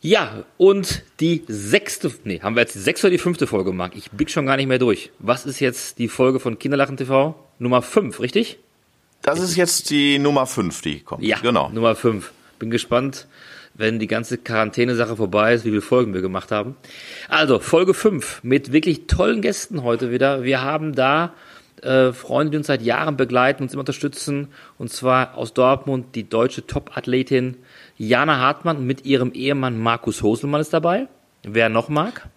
Ja, und die sechste, nee, haben wir jetzt die sechste oder die fünfte Folge gemacht? Ich blick schon gar nicht mehr durch. Was ist jetzt die Folge von Kinderlachen TV? Nummer fünf, richtig? Das ist jetzt die Nummer fünf, die kommt. Ja, genau. Nummer fünf. Bin gespannt, wenn die ganze Quarantäne-Sache vorbei ist, wie viele Folgen wir gemacht haben. Also, Folge fünf mit wirklich tollen Gästen heute wieder. Wir haben da äh, Freunde, die uns seit Jahren begleiten, uns immer unterstützen. Und zwar aus Dortmund die deutsche Top-Athletin Jana Hartmann mit ihrem Ehemann Markus Hoselmann ist dabei. Wer noch mag?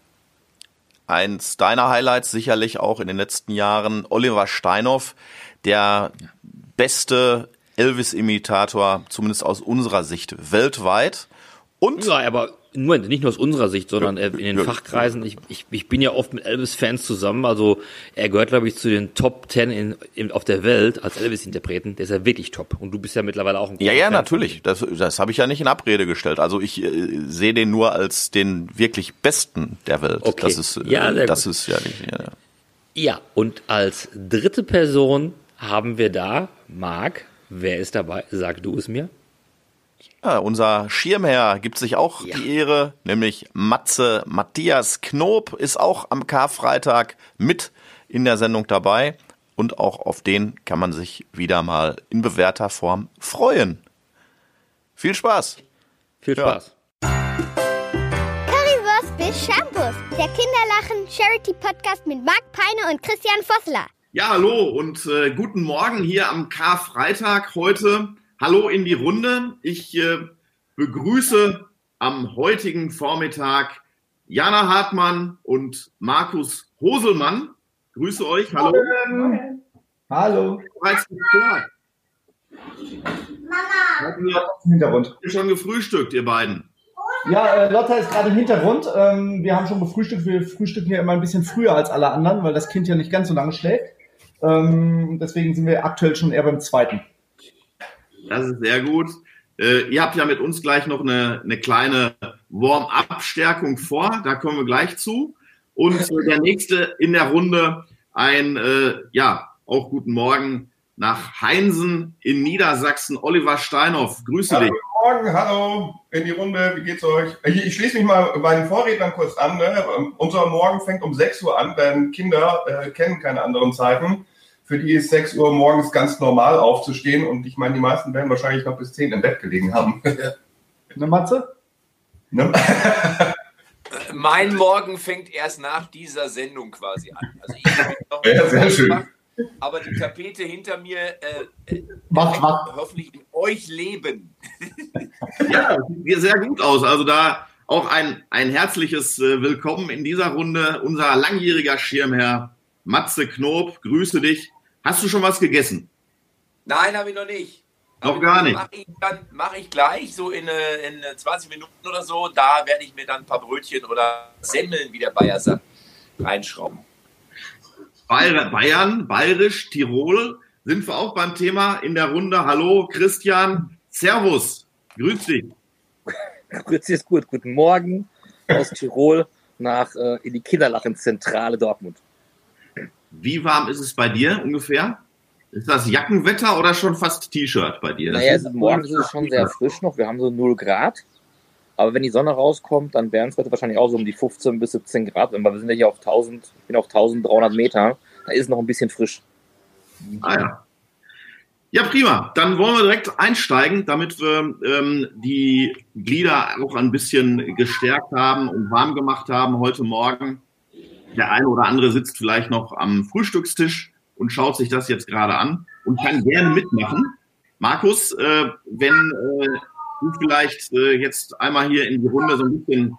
Eins deiner Highlights sicherlich auch in den letzten Jahren Oliver Steinhoff, der beste Elvis-Imitator, zumindest aus unserer Sicht, weltweit. Und ja, aber Moment, nicht nur aus unserer Sicht, sondern in den Fachkreisen. Ich, ich, ich bin ja oft mit Elvis-Fans zusammen. Also er gehört, glaube ich, zu den Top Ten in, in, auf der Welt als Elvis-Interpreten. Der ist ja wirklich top. Und du bist ja mittlerweile auch ein Ja, ja, Fan natürlich. Das, das habe ich ja nicht in Abrede gestellt. Also ich äh, sehe den nur als den wirklich Besten der Welt. Okay. Das ist, ja, äh, das gut. ist ja nicht. Ja, ja. ja, und als dritte Person haben wir da Marc. Wer ist dabei? Sag du es mir. Ja, unser Schirmherr gibt sich auch ja. die Ehre, nämlich Matze Matthias Knob ist auch am Karfreitag mit in der Sendung dabei und auch auf den kann man sich wieder mal in bewährter Form freuen. Viel Spaß. Viel Spaß. Ja. Currywurst bis Shampoos, der Kinderlachen Charity Podcast mit Marc Peine und Christian Vossler. Ja, hallo und äh, guten Morgen hier am Karfreitag heute. Hallo in die Runde. Ich äh, begrüße am heutigen Vormittag Jana Hartmann und Markus Hoselmann. Grüße euch. Hallo. Morgen. Hallo. Bereits gestört. Mama. Im Hintergrund. Schon gefrühstückt, ihr beiden. Ja, äh, Lotta ist gerade im Hintergrund. Ähm, wir haben schon gefrühstückt. Wir frühstücken ja immer ein bisschen früher als alle anderen, weil das Kind ja nicht ganz so lange schläft. Ähm, deswegen sind wir aktuell schon eher beim zweiten. Das ist sehr gut. Äh, ihr habt ja mit uns gleich noch eine, eine kleine Warm-up-Stärkung vor. Da kommen wir gleich zu. Und äh, der nächste in der Runde ein, äh, ja, auch guten Morgen nach Heinsen in Niedersachsen. Oliver Steinhoff, grüße hallo, dich. Guten Morgen, hallo in die Runde, wie geht's euch? Ich, ich schließe mich mal bei den Vorrednern kurz an. Ne? Unser Morgen fängt um 6 Uhr an, denn Kinder äh, kennen keine anderen Zeiten für die ist 6 Uhr morgens ganz normal aufzustehen und ich meine, die meisten werden wahrscheinlich noch bis 10 im Bett gelegen haben. Ne, Matze? Ne? mein Morgen fängt erst nach dieser Sendung quasi an. Also ich noch ja, sehr schön. Gemacht, aber die Tapete hinter mir äh, äh macht, macht. hoffentlich in euch leben. ja, sieht sehr gut aus. Also da auch ein, ein herzliches äh, Willkommen in dieser Runde. Unser langjähriger Schirmherr Matze Knob, grüße dich. Hast du schon was gegessen? Nein, habe ich noch nicht. Noch gar nicht. Mache ich, mach ich gleich, so in, äh, in 20 Minuten oder so. Da werde ich mir dann ein paar Brötchen oder Semmeln, wie der Bayer sagt, reinschrauben. Bayern, Bayerisch, Tirol, sind wir auch beim Thema in der Runde. Hallo, Christian. Servus. Grüß dich. Grüß dich ist gut. Guten Morgen aus Tirol nach äh, in die Kinderlachenzentrale Dortmund. Wie warm ist es bei dir ungefähr? Ist das Jackenwetter oder schon fast T-Shirt bei dir? naja, ist morgens ist es schon sehr frisch noch. Wir haben so 0 Grad. Aber wenn die Sonne rauskommt, dann wären es heute wahrscheinlich auch so um die 15 bis 17 Grad. Weil wir sind ja hier auf 1000, ich bin auf 1300 Meter. Da ist es noch ein bisschen frisch. Ah ja. Ja, prima. Dann wollen wir direkt einsteigen, damit wir ähm, die Glieder auch ein bisschen gestärkt haben und warm gemacht haben heute Morgen. Der eine oder andere sitzt vielleicht noch am Frühstückstisch und schaut sich das jetzt gerade an und kann gerne mitmachen. Markus, äh, wenn äh, du vielleicht äh, jetzt einmal hier in die Runde so ein bisschen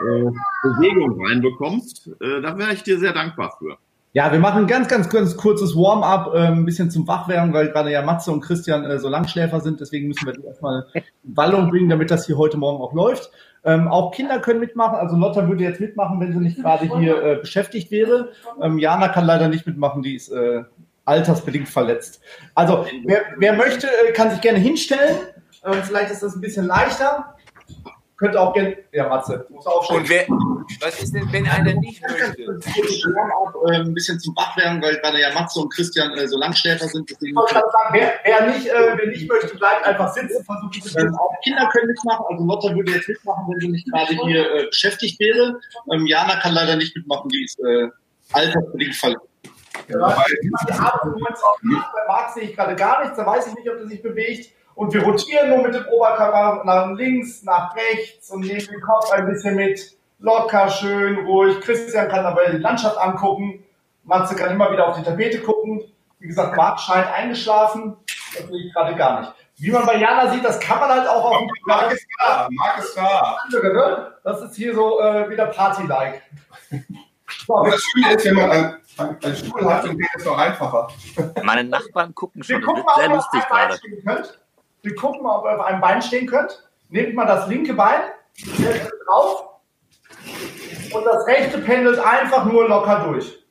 äh, Bewegung reinbekommst, äh, da wäre ich dir sehr dankbar für. Ja, wir machen ein ganz, ganz, ganz kurzes Warm-up, äh, ein bisschen zum Wachwerden, weil gerade ja Matze und Christian so Langschläfer sind. Deswegen müssen wir die erstmal in Wallung bringen, damit das hier heute Morgen auch läuft. Ähm, auch Kinder können mitmachen. Also Lotta würde jetzt mitmachen, wenn sie nicht gerade hier äh, beschäftigt wäre. Ähm, Jana kann leider nicht mitmachen, die ist äh, altersbedingt verletzt. Also wer, wer möchte, äh, kann sich gerne hinstellen. Ähm, vielleicht ist das ein bisschen leichter. Könnte auch gerne. Ja, Matze, muss aufstehen. Und wer, was ist denn, wenn einer nicht möchte? Auch, äh, ein bisschen zum Wachwerden, weil gerade ja Matze und Christian äh, so Langschläfer sind. Deswegen ich sagen, wer, wer, nicht, äh, wer nicht möchte, bleibt einfach sitzen. Versucht ähm, auch Kinder können mitmachen. Also Lotta würde jetzt mitmachen, wenn sie nicht gerade hier äh, beschäftigt wäre. Ähm, Jana kann leider nicht mitmachen, die ist äh, altersbedingt verletzt. Ja, auch nicht. Bei Marc sehe ich gerade gar nichts. Da weiß ich nicht, ob er sich bewegt. Und wir rotieren nur mit dem Oberkörper nach links, nach rechts und nehmen den Kopf ein bisschen mit. Locker, schön, ruhig. Christian kann dabei die Landschaft angucken. Matze kann immer wieder auf die Tapete gucken. Wie gesagt, Marc scheint eingeschlafen. Das sehe ich gerade gar nicht. Wie man bei Jana sieht, das kann man halt auch auf dem Marc ist da, Marc ist da. Ne? Das ist hier so äh, wieder Party-like. So, das Schöne ist, wenn man einen, einen Stuhl hat, dann geht es noch einfacher. Meine Nachbarn gucken schon. Wir gucken das wird mal, sehr lustig gerade. Wir gucken mal, ob ihr auf einem Bein stehen könnt. Nehmt mal das linke Bein, stellt es drauf und das rechte pendelt einfach nur locker durch.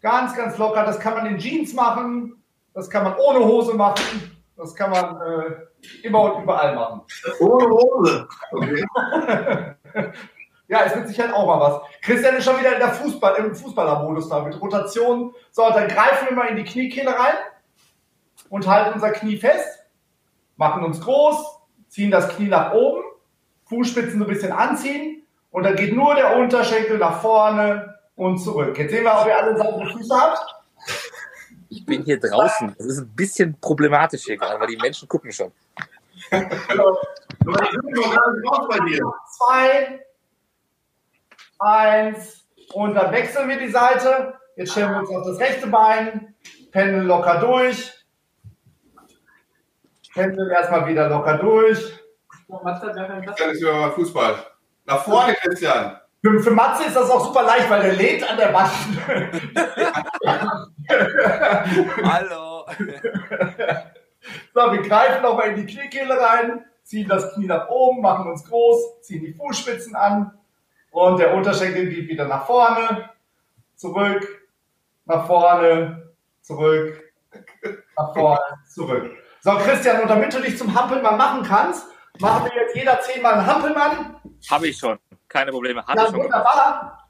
Ganz, ganz locker. Das kann man in Jeans machen, das kann man ohne Hose machen, das kann man äh, immer und überall machen. Ohne Hose. Okay. ja, es wird sicher auch mal was. Christian ist schon wieder in der Fußball, im Fußballermodus da mit Rotation. So, dann greifen wir mal in die Kniekehle rein und halten unser Knie fest machen uns groß, ziehen das Knie nach oben, Fußspitzen so ein bisschen anziehen und dann geht nur der Unterschenkel nach vorne und zurück. Jetzt sehen wir, ob ihr alle saubere Füße habt. Ich bin hier draußen. Das ist ein bisschen problematisch hier gerade, weil die Menschen gucken schon. Zwei, eins und dann wechseln wir die Seite. Jetzt stellen wir uns auf das rechte Bein, pendeln locker durch. Pendeln erstmal wieder locker durch. Dann ist wieder mal Fußball. Nach vorne, Christian. Für, für Matze ist das auch super leicht, weil der lädt an der Wand. Hallo. so, wir greifen nochmal in die Kniekehle rein, ziehen das Knie nach oben, machen uns groß, ziehen die Fußspitzen an und der Unterschenkel geht wieder nach vorne, zurück, nach vorne, zurück, nach vorne, zurück. So, Christian, und damit du dich zum Hampelmann machen kannst, machen wir jetzt jeder zehnmal einen Hampelmann. Habe ich schon. Keine Probleme. Hatte Ja, schon wunderbar.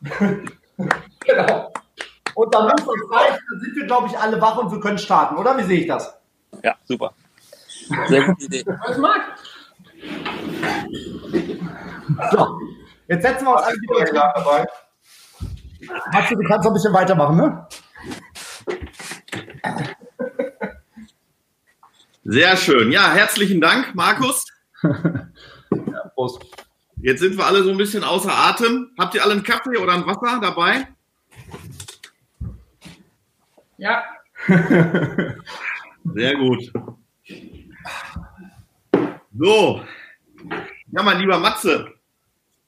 genau. Und dann muss uns reichen, dann sind wir, glaube ich, alle wach und wir können starten, oder? Wie sehe ich das? Ja, super. Sehr gute Idee. Was mag? So, jetzt setzen wir uns alle wieder. dabei. Matze, du kannst noch ein bisschen weitermachen, ne? Sehr schön. Ja, herzlichen Dank, Markus. Ja, Prost. Jetzt sind wir alle so ein bisschen außer Atem. Habt ihr alle einen Kaffee oder ein Wasser dabei? Ja. Sehr gut. So. Ja, mein lieber Matze,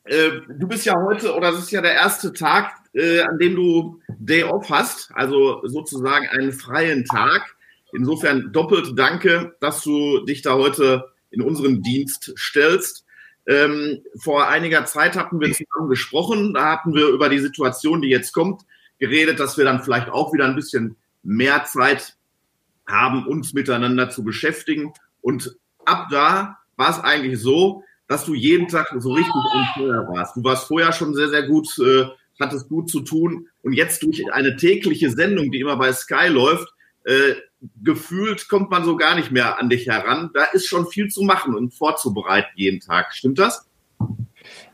äh, du bist ja heute, oder es ist ja der erste Tag, äh, an dem du Day Off hast, also sozusagen einen freien Tag. Insofern doppelt danke, dass du dich da heute in unseren Dienst stellst. Ähm, vor einiger Zeit hatten wir zusammen gesprochen, da hatten wir über die Situation, die jetzt kommt, geredet, dass wir dann vielleicht auch wieder ein bisschen mehr Zeit haben, uns miteinander zu beschäftigen. Und ab da war es eigentlich so, dass du jeden Tag so richtig fire warst. Du warst vorher schon sehr, sehr gut, äh, hattest gut zu tun. Und jetzt durch eine tägliche Sendung, die immer bei Sky läuft, äh, gefühlt kommt man so gar nicht mehr an dich heran. Da ist schon viel zu machen und vorzubereiten jeden Tag. Stimmt das?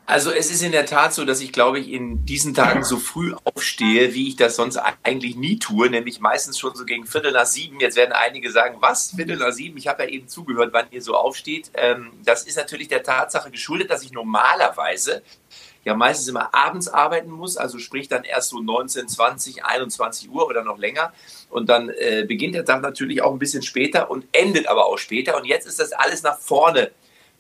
Also es ist in der Tat so, dass ich glaube ich in diesen Tagen so früh aufstehe, wie ich das sonst eigentlich nie tue, nämlich meistens schon so gegen Viertel nach sieben. Jetzt werden einige sagen, was, Viertel nach sieben? Ich habe ja eben zugehört, wann ihr so aufsteht. Ähm, das ist natürlich der Tatsache geschuldet, dass ich normalerweise ja meistens immer abends arbeiten muss, also sprich dann erst so 19, 20, 21 Uhr oder noch länger. Und dann äh, beginnt der Tag natürlich auch ein bisschen später und endet aber auch später. Und jetzt ist das alles nach vorne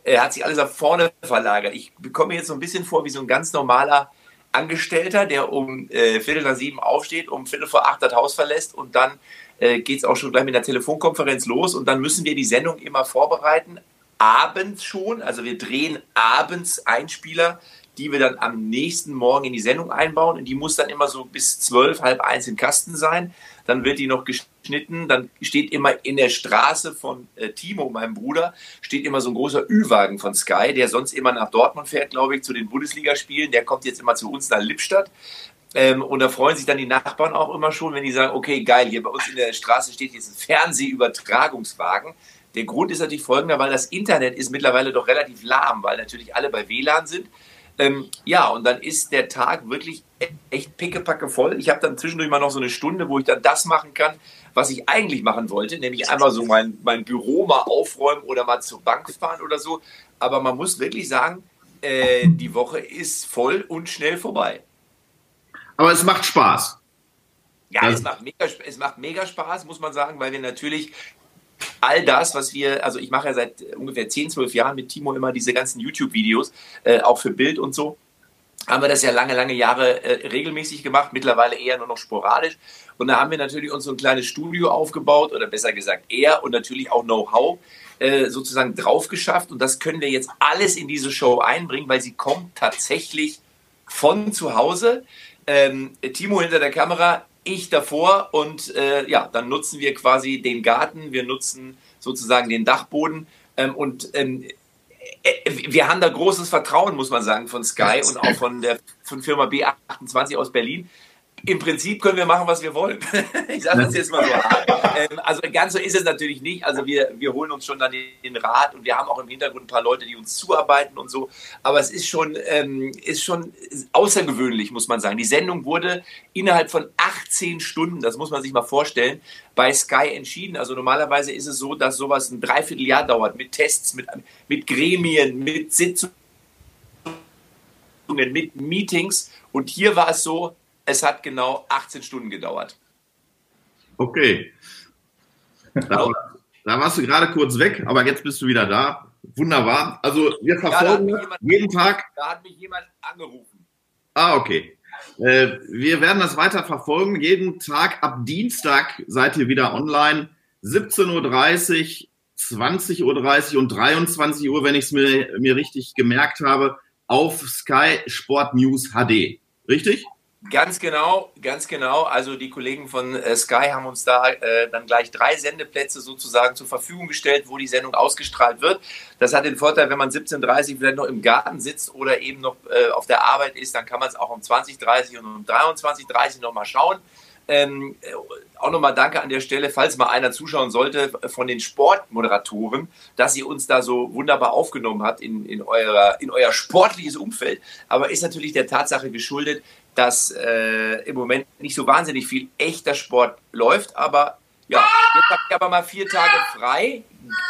äh, hat sich alles nach vorne verlagert. Ich bekomme jetzt so ein bisschen vor wie so ein ganz normaler Angestellter, der um äh, Viertel nach sieben aufsteht, um Viertel vor acht das Haus verlässt und dann äh, geht es auch schon gleich mit einer Telefonkonferenz los und dann müssen wir die Sendung immer vorbereiten, abends schon, also wir drehen abends Einspieler, die wir dann am nächsten Morgen in die Sendung einbauen. Und die muss dann immer so bis zwölf, halb eins im Kasten sein. Dann wird die noch geschnitten. Dann steht immer in der Straße von äh, Timo, meinem Bruder, steht immer so ein großer Ü-Wagen von Sky, der sonst immer nach Dortmund fährt, glaube ich, zu den Bundesligaspielen. Der kommt jetzt immer zu uns nach Lippstadt. Ähm, und da freuen sich dann die Nachbarn auch immer schon, wenn die sagen, okay, geil, hier bei uns in der Straße steht jetzt ein Fernsehübertragungswagen. Der Grund ist natürlich folgender, weil das Internet ist mittlerweile doch relativ lahm, weil natürlich alle bei WLAN sind. Ähm, ja, und dann ist der Tag wirklich echt pickepacke voll. Ich habe dann zwischendurch mal noch so eine Stunde, wo ich dann das machen kann, was ich eigentlich machen wollte, nämlich einmal so mein, mein Büro mal aufräumen oder mal zur Bank fahren oder so. Aber man muss wirklich sagen, äh, die Woche ist voll und schnell vorbei. Aber es macht Spaß. Ja, es macht, mega, es macht mega Spaß, muss man sagen, weil wir natürlich all das, was wir, also ich mache ja seit ungefähr 10, 12 Jahren mit Timo immer diese ganzen YouTube-Videos, äh, auch für Bild und so, haben wir das ja lange, lange Jahre äh, regelmäßig gemacht, mittlerweile eher nur noch sporadisch. Und da haben wir natürlich uns so ein kleines Studio aufgebaut, oder besser gesagt er und natürlich auch Know-how äh, sozusagen drauf geschafft. Und das können wir jetzt alles in diese Show einbringen, weil sie kommt tatsächlich von zu Hause ähm, Timo hinter der Kamera, ich davor und äh, ja, dann nutzen wir quasi den Garten, wir nutzen sozusagen den Dachboden. Ähm, und ähm, äh, wir haben da großes Vertrauen, muss man sagen, von Sky und auch von der von Firma B28 aus Berlin, im Prinzip können wir machen, was wir wollen. ich sage das jetzt mal so Ähm, also ganz so ist es natürlich nicht. Also wir, wir holen uns schon dann den Rat und wir haben auch im Hintergrund ein paar Leute, die uns zuarbeiten und so. Aber es ist schon, ähm, ist schon außergewöhnlich, muss man sagen. Die Sendung wurde innerhalb von 18 Stunden, das muss man sich mal vorstellen, bei Sky entschieden. Also normalerweise ist es so, dass sowas ein Dreivierteljahr dauert mit Tests, mit, mit Gremien, mit Sitzungen, mit Meetings. Und hier war es so, es hat genau 18 Stunden gedauert. Okay. Da, da, warst du gerade kurz weg, aber jetzt bist du wieder da. Wunderbar. Also wir verfolgen ja, jeden Tag. Da hat mich jemand angerufen. Ah, okay. Äh, wir werden das weiter verfolgen. Jeden Tag ab Dienstag seid ihr wieder online. 17.30 Uhr, 20.30 Uhr und 23 Uhr, wenn ich es mir, mir richtig gemerkt habe, auf Sky Sport News HD. Richtig? Ganz genau, ganz genau. Also die Kollegen von äh, Sky haben uns da äh, dann gleich drei Sendeplätze sozusagen zur Verfügung gestellt, wo die Sendung ausgestrahlt wird. Das hat den Vorteil, wenn man 17.30 vielleicht noch im Garten sitzt oder eben noch äh, auf der Arbeit ist, dann kann man es auch um 20.30 und um 23.30 noch mal schauen. Ähm, äh, auch nochmal danke an der Stelle, falls mal einer zuschauen sollte, von den Sportmoderatoren, dass ihr uns da so wunderbar aufgenommen habt in, in, eurer, in euer sportliches Umfeld. Aber ist natürlich der Tatsache geschuldet, dass äh, im Moment nicht so wahnsinnig viel echter Sport läuft. Aber ja, jetzt habe ich aber mal vier Tage frei,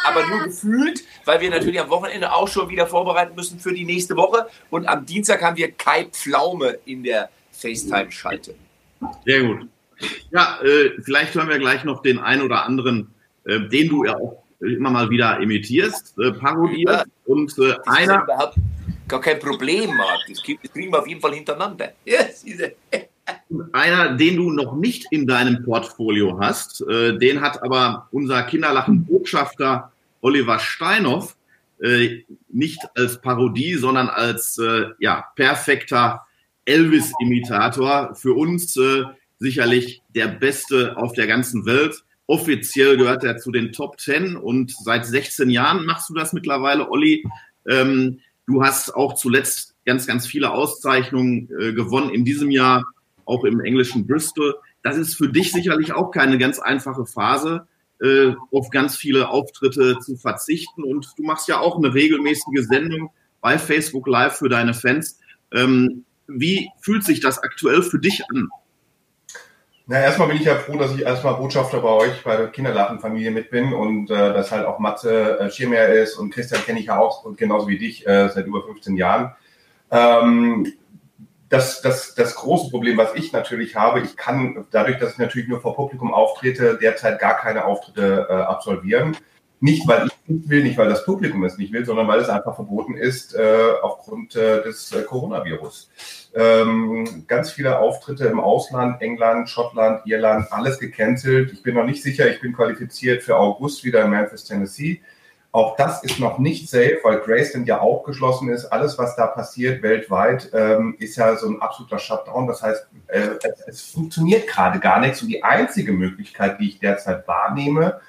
aber nur gefühlt, weil wir natürlich am Wochenende auch schon wieder vorbereiten müssen für die nächste Woche. Und am Dienstag haben wir Kai Pflaume in der FaceTime-Schalte. Sehr gut. Ja, äh, vielleicht hören wir gleich noch den einen oder anderen, äh, den du ja auch immer mal wieder imitierst, äh, parodiert. Ja. Und äh, einer. Gar kein Problem, Marc. Das kriegen wir auf jeden Fall hintereinander. Yes. Einer, den du noch nicht in deinem Portfolio hast, äh, den hat aber unser Kinderlachen-Botschafter Oliver Steinhoff äh, nicht als Parodie, sondern als ja, perfekter Elvis-Imitator für uns sicherlich der Beste auf der ganzen Welt. Offiziell gehört er zu den Top Ten und seit 16 Jahren machst du das mittlerweile, Olli. Ähm, du hast auch zuletzt ganz, ganz viele Auszeichnungen äh, gewonnen in diesem Jahr, auch im englischen Bristol. Das ist für dich sicherlich auch keine ganz einfache Phase, äh, auf ganz viele Auftritte zu verzichten. Und du machst ja auch eine regelmäßige Sendung bei Facebook Live für deine Fans. Ähm, wie fühlt sich das aktuell für dich an? Na, erstmal bin ich ja froh, dass ich erstmal Botschafter bei euch, bei der Kinderladenfamilie mit bin und äh, dass halt auch Matze äh, Schirmer ist und Christian kenne ich ja auch und genauso wie dich äh, seit über 15 Jahren. Ähm, das, das, das große Problem, was ich natürlich habe, ich kann dadurch, dass ich natürlich nur vor Publikum auftrete, derzeit gar keine Auftritte äh, absolvieren. Nicht, weil ich nicht will, nicht weil das Publikum es nicht will, sondern weil es einfach verboten ist äh, aufgrund äh, des äh, Coronavirus. Ähm, ganz viele Auftritte im Ausland, England, Schottland, Irland, alles gecancelt. Ich bin noch nicht sicher, ich bin qualifiziert für August wieder in Memphis, Tennessee. Auch das ist noch nicht safe, weil Graceland ja auch geschlossen ist. Alles, was da passiert weltweit, ähm, ist ja so ein absoluter Shutdown. Das heißt, äh, es, es, funktioniert gerade gar nichts. Und die einzige Möglichkeit, die ich derzeit wahrnehme,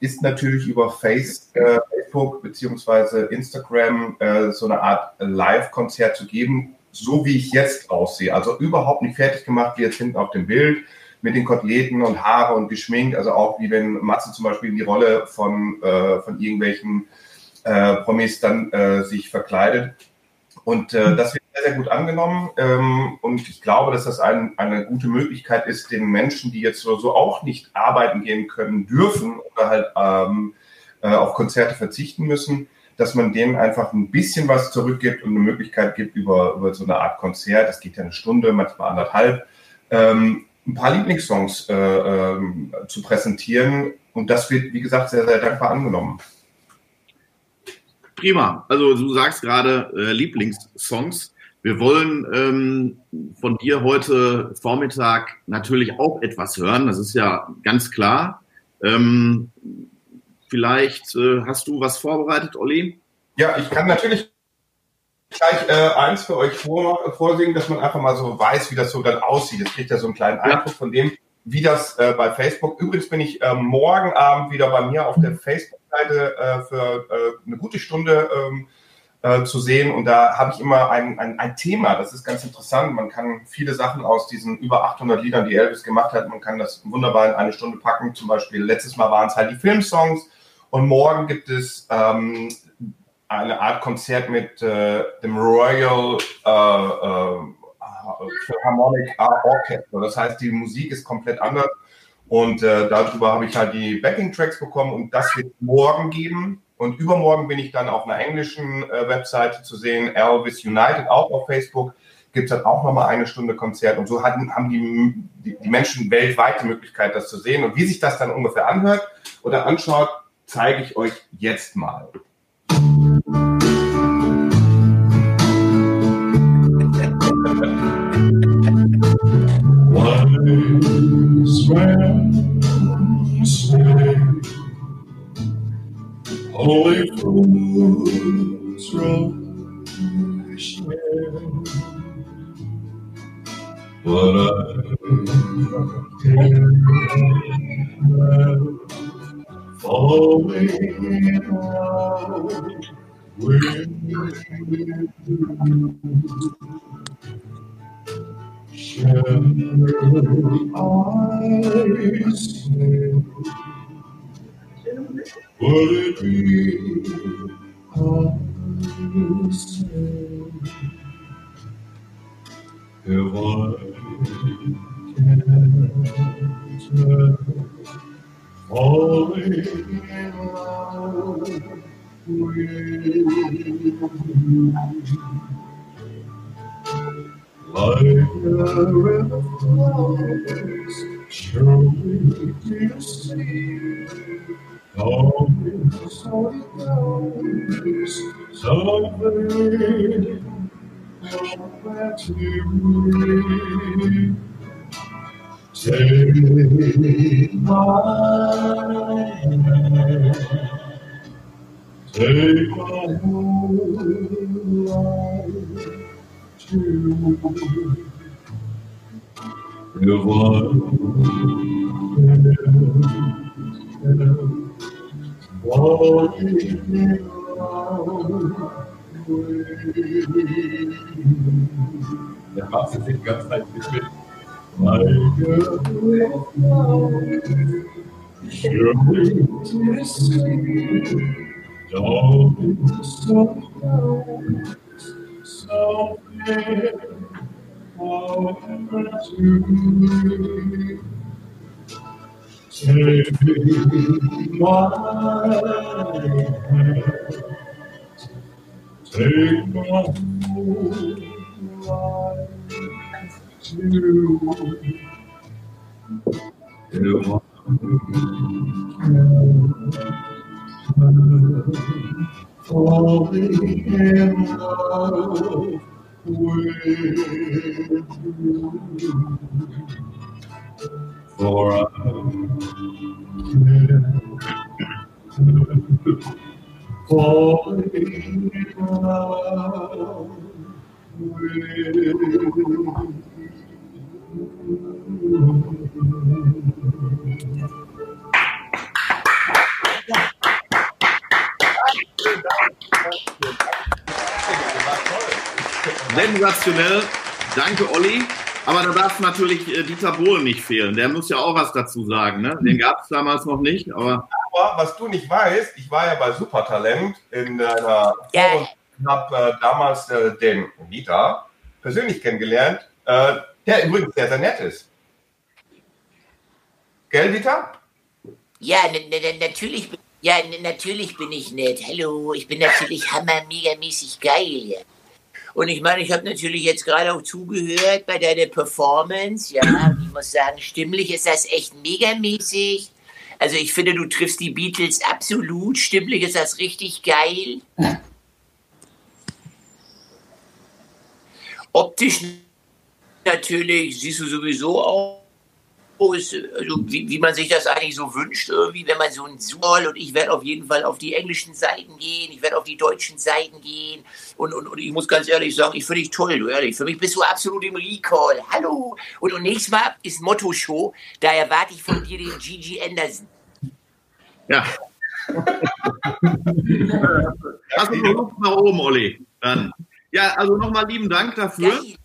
ist natürlich über äh, Facebook beziehungsweise Instagram äh, so eine Art Live-Konzert zu geben, so wie ich jetzt aussehe. Also überhaupt nicht fertig gemacht, wie jetzt hinten auf dem Bild mit den Koteletten und Haare und geschminkt, also auch wie wenn Matze zum Beispiel in die Rolle von, äh, von irgendwelchen Promis dann sich verkleidet. Und äh, das wird sehr, sehr gut angenommen. Ähm, und ich glaube, dass das ein, eine gute Möglichkeit ist, den Menschen, die jetzt so, auch nicht arbeiten gehen können dürfen oder halt ähm, äh, auf Konzerte verzichten müssen, dass man denen einfach ein bisschen was zurückgibt und eine Möglichkeit gibt über, über so eine Art Konzert. Das geht ja eine Stunde, manchmal anderthalb. Ähm, ein paar Lieblingssongs äh, äh, zu präsentieren. Und das wird, wie gesagt, sehr, sehr dankbar angenommen. Prima. Also du sagst gerade äh, Lieblingssongs. Wir wollen ähm, von dir heute Vormittag natürlich auch etwas hören. Das ist ja ganz klar. Ähm, vielleicht äh, hast du was vorbereitet, Olli? Ja, ich kann natürlich gleich äh, eins für euch vor, vorsingen, dass man einfach mal so weiß, wie das so dann aussieht. Jetzt kriegt ihr so einen kleinen Eindruck von dem, wie das äh, bei Facebook. Übrigens bin ich äh, morgen Abend wieder bei mir auf der Facebook-Seite äh, für äh, eine gute Stunde ähm, äh, zu sehen. Und da habe ich immer ein, ein, ein Thema, das ist ganz interessant. Man kann viele Sachen aus diesen über 800 Liedern, die Elvis gemacht hat, man kann das wunderbar in eine Stunde packen. Zum Beispiel letztes Mal waren es halt die Filmsongs. Und morgen gibt es ähm, eine Art Konzert mit äh, dem Royal äh, äh, Philharmonic Orchestra. Das heißt, die Musik ist komplett anders. Und äh, darüber habe ich halt die Backing-Tracks bekommen und das wird morgen geben. Und übermorgen bin ich dann auf einer englischen äh, Webseite zu sehen, Elvis United, auch auf Facebook. Gibt es dann auch nochmal eine Stunde Konzert. Und so hatten, haben die, die, Menschen weltweit die Möglichkeit, das zu sehen. Und wie sich das dann ungefähr anhört oder anschaut, zeige ich euch jetzt mal. Wise men holy fruits rush in, but I can't falling in love with. Shall I say, would it be I say, if I can't falling in love with you. Like a river flows, surely to see. Going so to. Take my hand, take my whole life too. If falling in love with you. Der macht sich die ganze Zeit nicht mit. My girl, surely to Take my hand, take my whole life to I'm falling in love with you. For I Sensationell. Danke, Olli. Aber da darf natürlich äh, Dieter Bohlen nicht fehlen. Der muss ja auch was dazu sagen. Ne? Den gab es damals noch nicht. Aber Aber was du nicht weißt, ich war ja bei Supertalent in einer Ja. und habe äh, damals äh, den Dieter persönlich kennengelernt, äh, der übrigens sehr, sehr nett ist. Gell, Dieter? Ja, natürlich, bin- ja, natürlich bin ich nett. Hallo, ich bin natürlich hammer megamäßig geil. Und ich meine, ich habe natürlich jetzt gerade auch zugehört bei deiner Performance. Ja, ich muss sagen, stimmlich ist das echt megamäßig. Also ich finde, du triffst die Beatles absolut. Stimmlich ist das richtig geil. Optisch natürlich siehst du sowieso auch aus, also wie, wie man sich das eigentlich so wünscht, irgendwie, wenn man so ein soll. Und ich werde auf jeden Fall auf die englischen Seiten gehen, ich werde auf die deutschen Seiten gehen. Und, und, und ich muss ganz ehrlich sagen, ich finde dich toll, du ehrlich. Für mich bist du absolut im Recall. Hallo! Und, und nächstes Mal ist Motto-Show, da erwarte ich von dir den Gigi Anderson. ja. Hast du noch Luft nach oben, Olli? Dann. Ja, also nochmal lieben Dank dafür. Geil,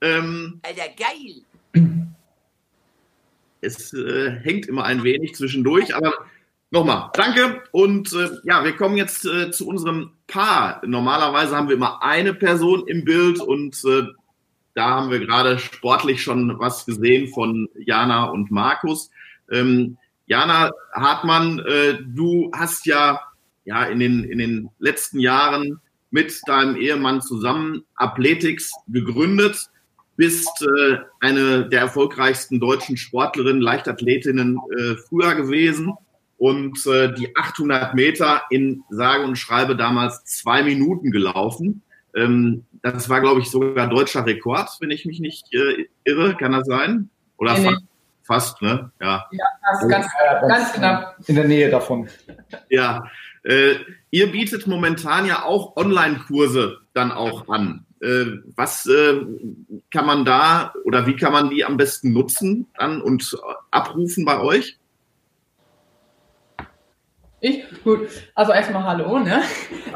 Ähm, Alter, geil. Es äh, hängt immer ein wenig zwischendurch, aber nochmal, danke. Und äh, ja, wir kommen jetzt äh, zu unserem Paar. Normalerweise haben wir immer eine Person im Bild und äh, da haben wir gerade sportlich schon was gesehen von Jana und Markus. Ähm, Jana Hartmann, äh, du hast ja, ja in, den, in den letzten Jahren mit deinem Ehemann zusammen Athletics gegründet bist äh, eine der erfolgreichsten deutschen Sportlerinnen, Leichtathletinnen äh, früher gewesen und äh, die 800 Meter in sage und schreibe damals zwei Minuten gelaufen. Ähm, das war, glaube ich, sogar deutscher Rekord, wenn ich mich nicht äh, irre. Kann das sein? Oder Nee, nee. fast, fast, ne? Ja. Das ist ganz, ganz knapp. In der Nähe davon. Ja, äh, ihr bietet momentan ja auch Online-Kurse dann auch an. Äh, was äh, kann man da oder wie kann man die am besten nutzen dann und abrufen bei euch? Ich? Gut. Also erstmal Hallo, ne?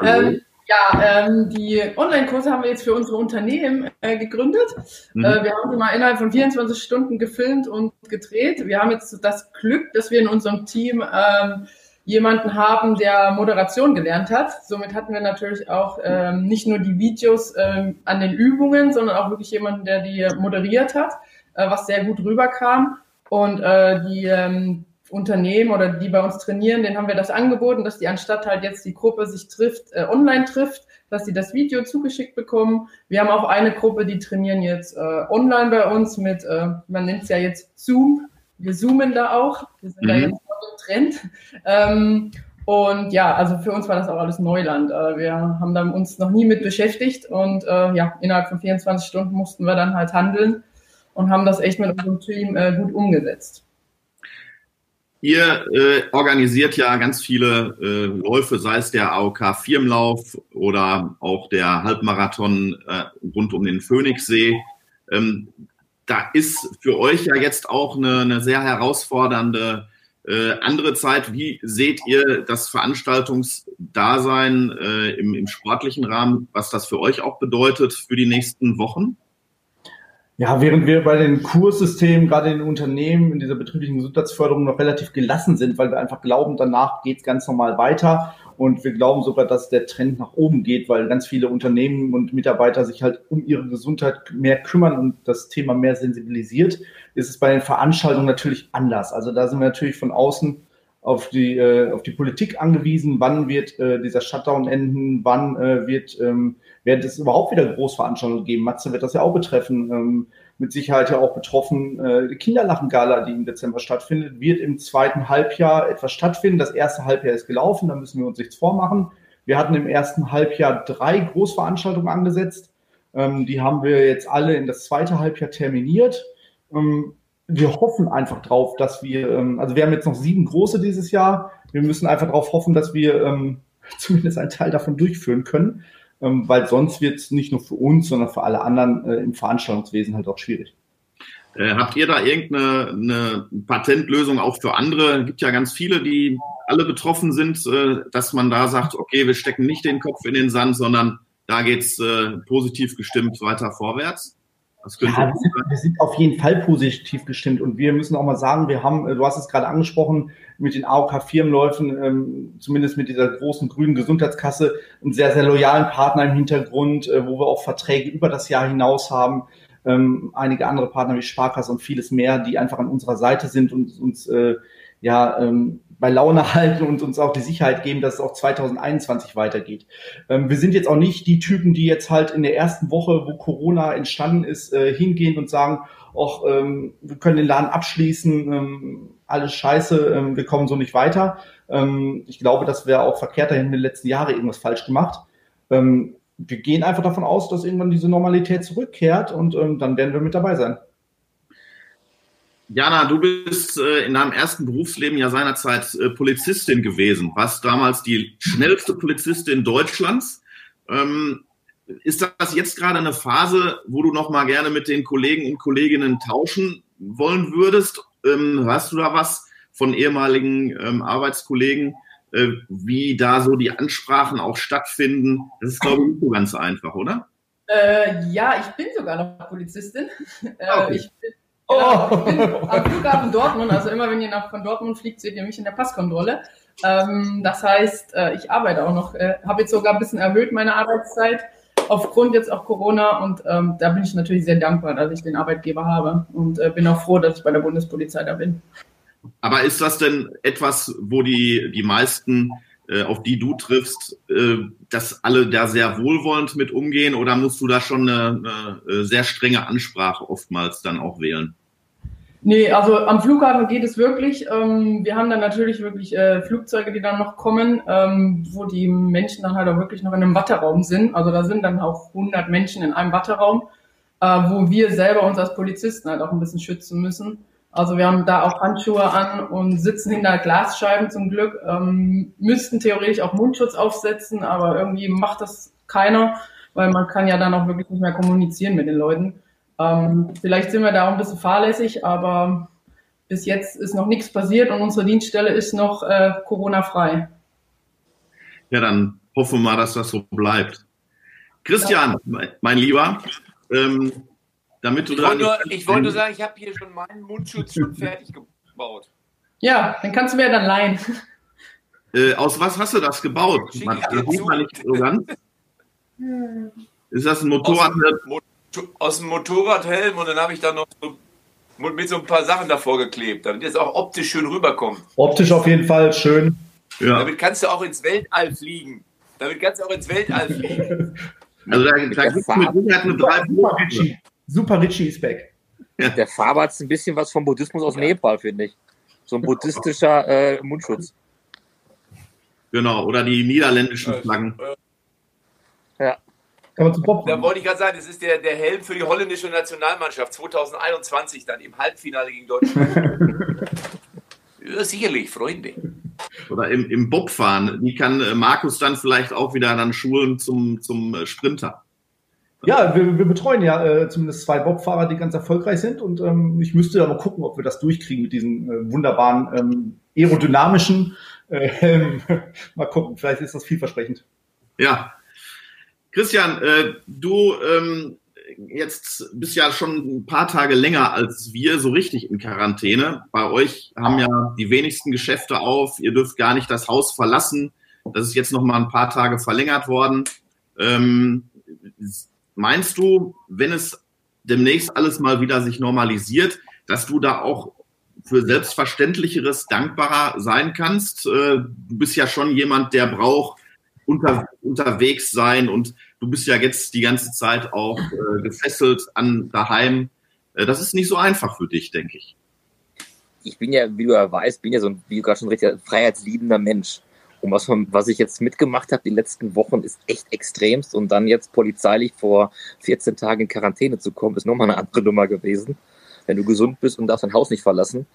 Ähm, ja, ähm, die Online-Kurse haben wir jetzt für unsere Unternehmen äh, gegründet. Mhm. Äh, wir haben sie mal innerhalb von 24 Stunden gefilmt und gedreht. Wir haben jetzt das Glück, dass wir in unserem Team ähm, jemanden haben, der Moderation gelernt hat. Somit hatten wir natürlich auch ähm, nicht nur die Videos ähm, an den Übungen, sondern auch wirklich jemanden, der die moderiert hat, äh, was sehr gut rüberkam. Und äh, die ähm, Unternehmen oder die bei uns trainieren, denen haben wir das angeboten, dass die anstatt halt jetzt die Gruppe sich trifft, äh, online trifft, dass sie das Video zugeschickt bekommen. Wir haben auch eine Gruppe, die trainieren jetzt äh, online bei uns mit, äh, man nennt es ja jetzt Zoom. Wir zoomen da auch. Wir sind da Mhm. jetzt voll im Trend. Ähm, und ja, also für uns war das auch alles Neuland. Äh, wir haben da uns noch nie mit beschäftigt und äh, ja, innerhalb von 24 Stunden mussten wir dann halt handeln und haben das echt mit unserem Team äh, gut umgesetzt. Ihr äh, organisiert ja ganz viele äh, Läufe, sei es der AOK Firmenlauf oder auch der Halbmarathon äh, rund um den Phoenixsee. Ähm, da ist für euch ja jetzt auch eine, eine sehr herausfordernde äh, andere Zeit. Wie seht ihr das Veranstaltungsdasein äh, im, im sportlichen Rahmen, was das für euch auch bedeutet für die nächsten Wochen? Ja, während wir bei den Kurssystemen, gerade in den Unternehmen, in dieser betrieblichen Gesundheitsförderung noch relativ gelassen sind, weil wir einfach glauben, danach geht's ganz normal weiter. Und wir glauben sogar, dass der Trend nach oben geht, weil ganz viele Unternehmen und Mitarbeiter sich halt um ihre Gesundheit mehr kümmern und das Thema mehr sensibilisiert, ist es bei den Veranstaltungen natürlich anders. Also da sind wir natürlich von außen auf die, äh, auf die Politik angewiesen. Wann wird äh, dieser Shutdown enden? Wann äh, wird, ähm, wird es überhaupt wieder Großveranstaltungen geben? Matze wird das ja auch betreffen. Ähm, mit Sicherheit ja auch betroffen. Äh, die Kinderlachen-Gala, die im Dezember stattfindet, wird im zweiten Halbjahr etwas stattfinden. Das erste Halbjahr ist gelaufen, da müssen wir uns nichts vormachen. Wir hatten im ersten Halbjahr drei Großveranstaltungen angesetzt. Ähm, die haben wir jetzt alle in das zweite Halbjahr terminiert. Ähm, wir hoffen einfach drauf, dass wir, ähm, also wir haben jetzt noch sieben große dieses Jahr. Wir müssen einfach darauf hoffen, dass wir ähm, zumindest einen Teil davon durchführen können, ähm, weil sonst wird es nicht nur für uns, sondern für alle anderen äh, im Veranstaltungswesen halt auch schwierig. Äh, habt ihr da irgendeine eine Patentlösung auch für andere? Es gibt ja ganz viele, die alle betroffen sind, äh, dass man da sagt, okay, wir stecken nicht den Kopf in den Sand, sondern da geht's äh, positiv gestimmt weiter vorwärts. Ja, wir sind, wir sind, auf jeden Fall positiv gestimmt und wir müssen auch mal sagen, wir haben, äh, du hast es gerade angesprochen, mit den AOK-Firmenläufen, ähm, zumindest mit dieser großen grünen Gesundheitskasse, einen sehr, sehr loyalen Partner im Hintergrund, äh, wo wir auch Verträge über das Jahr hinaus haben. Ähm, einige andere Partner wie Sparkasse und vieles mehr, die einfach an unserer Seite sind und uns äh, ja ähm, bei Laune halten und uns auch die Sicherheit geben, dass es auch 2021 weitergeht. Ähm, wir sind jetzt auch nicht die Typen, die jetzt halt in der ersten Woche, wo Corona entstanden ist, äh, hingehen und sagen, auch ähm, wir können den Laden abschließen, ähm, alles scheiße, ähm, wir kommen so nicht weiter. Ähm, ich glaube, das wäre auch verkehrt dahin in den letzten Jahren irgendwas falsch gemacht. Ähm, wir gehen einfach davon aus, dass irgendwann diese Normalität zurückkehrt und dann werden wir mit dabei sein. Jana, du bist äh, in deinem ersten Berufsleben ja seinerzeit äh, Polizistin gewesen, warst damals die schnellste Polizistin Deutschlands. Ähm, ist das jetzt gerade eine Phase, wo du noch mal gerne mit den Kollegen und Kolleginnen tauschen wollen würdest? Ähm, hast du da was von ehemaligen ähm, Arbeitskollegen, äh, wie da so die Ansprachen auch stattfinden? Das ist, glaube ich, nicht so ganz einfach, oder? Äh, ja, ich bin sogar noch Polizistin. Äh, okay. Ich bin Genau, ich bin am Flughafen Dortmund, also immer wenn ihr nach von Dortmund fliegt, seht ihr mich in der Passkontrolle. Ähm, das heißt, äh, ich arbeite auch noch, äh, habe jetzt sogar ein bisschen erhöht meine Arbeitszeit aufgrund jetzt auch Corona und ähm, da bin ich natürlich sehr dankbar, dass ich den Arbeitgeber habe und äh, bin auch froh, dass ich bei der Bundespolizei da bin. Aber ist das denn etwas, wo die, die meisten, äh, auf die du triffst, äh, dass alle da sehr wohlwollend mit umgehen oder musst du da schon eine, eine sehr strenge Ansprache oftmals dann auch wählen? Nee, also am Flughafen geht es wirklich. Ähm, wir haben dann natürlich wirklich äh, Flugzeuge, die dann noch kommen, ähm, wo die Menschen dann halt auch wirklich noch in einem Watteraum sind. Also da sind dann auch 100 Menschen in einem Watteraum, äh, wo wir selber uns als Polizisten halt auch ein bisschen schützen müssen. Also wir haben da auch Handschuhe an und sitzen hinter Glasscheiben zum Glück, ähm, müssten theoretisch auch Mundschutz aufsetzen, aber irgendwie macht das keiner, weil man kann ja dann auch wirklich nicht mehr kommunizieren mit den Leuten. Ähm, vielleicht sind wir da auch ein bisschen fahrlässig, aber bis jetzt ist noch nichts passiert und unsere Dienststelle ist noch äh, Corona-frei. Ja, dann hoffen wir mal, dass das so bleibt. Christian, ja. mein Lieber, ähm, damit du ich wollte ich wollte nur sagen, ich habe hier schon meinen Mundschutz schon fertig gebaut. Ja, dann kannst du mir dann leihen. Äh, aus was hast du das gebaut? Man, das sieht man nicht so ganz. Ist das ein Motorrad? Aus, aus dem Motorradhelm und dann habe ich da noch so mit so ein paar Sachen davor geklebt, damit es auch optisch schön rüberkommt. Optisch auf jeden Fall schön. Ja. Damit kannst du auch ins Weltall fliegen. Damit kannst du auch ins Weltall fliegen. Also da, da gibt es mit Sicherheit eine drei Super Ritchie. Super Ritchie ist back. Ja. Der Farbe hat ein bisschen was vom Buddhismus aus Nepal, finde ich. So ein buddhistischer äh, Mundschutz. Genau, oder die niederländischen Flaggen. Ja. Da wollte ich gerade sagen, das ist der, der Helm für die holländische Nationalmannschaft 2021 dann im Halbfinale gegen Deutschland. ja, sicherlich, Freunde. Oder im, im Bobfahren. Die kann äh, Markus dann vielleicht auch wieder dann schulen zum, zum äh, Sprinter. Ja, wir, wir betreuen ja äh, zumindest zwei Bobfahrer, die ganz erfolgreich sind. Und ähm, ich müsste aber gucken, ob wir das durchkriegen mit diesen äh, wunderbaren ähm, aerodynamischen äh, Helmen. Mal gucken, vielleicht ist das vielversprechend. Ja, Christian, äh, du ähm, jetzt bist ja schon ein paar Tage länger als wir so richtig in Quarantäne. Bei euch haben ja die wenigsten Geschäfte auf. Ihr dürft gar nicht das Haus verlassen. Das ist jetzt noch mal ein paar Tage verlängert worden. Ähm, meinst du, wenn es demnächst alles mal wieder sich normalisiert, dass du da auch für selbstverständlicheres dankbarer sein kannst? Äh, du bist ja schon jemand, der braucht unter, unterwegs sein und du bist ja jetzt die ganze Zeit auch äh, gefesselt an daheim. Äh, das ist nicht so einfach für dich, denke ich. Ich bin ja, wie du ja weißt, bin ja so ein, wie du gerade schon richtig, freiheitsliebender Mensch. Und was, was ich jetzt mitgemacht habe die letzten Wochen, ist echt extremst. Und dann jetzt polizeilich vor 14 Tagen in Quarantäne zu kommen, ist nochmal eine andere Nummer gewesen. Wenn du gesund bist und darfst dein Haus nicht verlassen,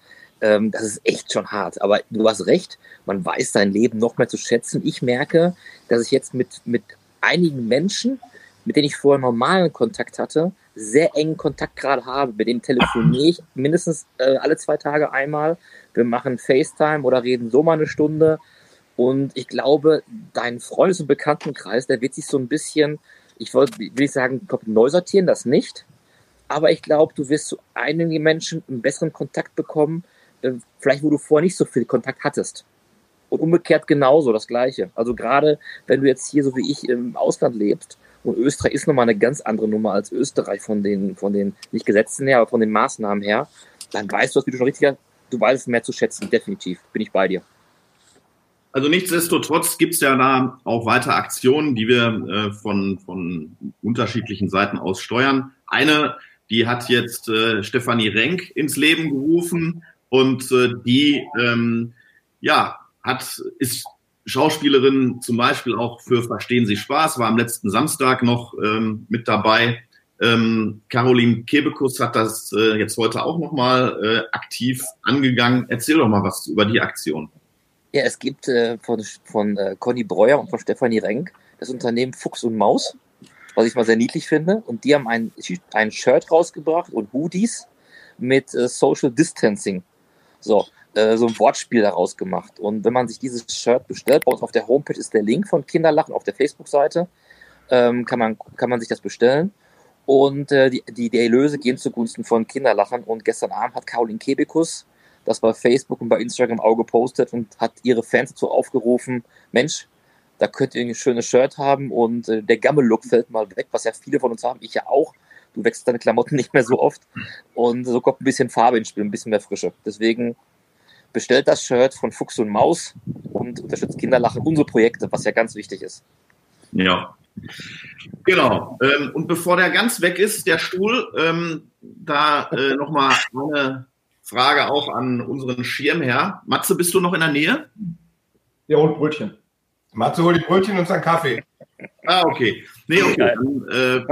Ähm, das ist echt schon hart. Aber du hast recht, man weiß sein Leben noch mehr zu schätzen. Ich merke, dass ich jetzt mit, mit einigen Menschen, mit denen ich vorher normalen Kontakt hatte, sehr engen Kontakt gerade habe. Mit denen telefoniere ich mindestens äh, alle zwei Tage einmal. Wir machen FaceTime oder reden so mal eine Stunde. Und ich glaube, dein Freundes- und Bekanntenkreis, der wird sich so ein bisschen, ich wollte, will ich sagen, neu sortieren, das nicht. Aber ich glaube, du wirst zu einigen Menschen einen besseren Kontakt bekommen, vielleicht wo du vorher nicht so viel Kontakt hattest. Und umgekehrt genauso das Gleiche. Also gerade wenn du jetzt hier so wie ich im Ausland lebst und Österreich ist nochmal eine ganz andere Nummer als Österreich von den, von den, nicht Gesetzen her, aber von den Maßnahmen her, dann weißt du das, wie du schon richtig, du weißt es mehr zu schätzen, definitiv. Bin ich bei dir. Also nichtsdestotrotz gibt es ja da auch weitere Aktionen, die wir äh, von, von unterschiedlichen Seiten aus steuern. Eine, die hat jetzt äh, Stefanie Renk ins Leben gerufen und äh, die ähm, ja, hat, ist Schauspielerin zum Beispiel auch für Verstehen Sie Spaß, war am letzten Samstag noch ähm, mit dabei. Ähm, Caroline Kebekus hat das äh, jetzt heute auch nochmal äh, aktiv angegangen. Erzähl doch mal was über die Aktion. Ja, es gibt äh, von, von äh, Conny Breuer und von Stefanie Renk das Unternehmen Fuchs und Maus, was ich mal sehr niedlich finde. Und die haben ein, ein Shirt rausgebracht und Hoodies mit äh, Social Distancing. So, äh, so ein Wortspiel daraus gemacht. Und wenn man sich dieses Shirt bestellt, bei uns auf der Homepage ist der Link von Kinderlachen auf der Facebook-Seite, ähm, kann, man, kann man sich das bestellen. Und äh, die, die, die Erlöse gehen zugunsten von Kinderlachen. Und gestern Abend hat Caroline Kebekus das bei Facebook und bei Instagram auch gepostet und hat ihre Fans dazu aufgerufen, Mensch, da könnt ihr ein schönes Shirt haben und äh, der Gammel-Look fällt mal weg, was ja viele von uns haben, ich ja auch. Du wechselst deine Klamotten nicht mehr so oft und so kommt ein bisschen Farbe ins Spiel, ein bisschen mehr Frische. Deswegen bestellt das Shirt von Fuchs und Maus und unterstützt Kinderlachen, unsere Projekte, was ja ganz wichtig ist. Ja, Genau. Ähm, und bevor der ganz weg ist, der Stuhl, ähm, da äh, nochmal eine Frage auch an unseren Schirmherr. Matze, bist du noch in der Nähe? Ja, und Brötchen. Matze, hol die Brötchen und sein Kaffee. Ah, okay. Nee, okay. Dann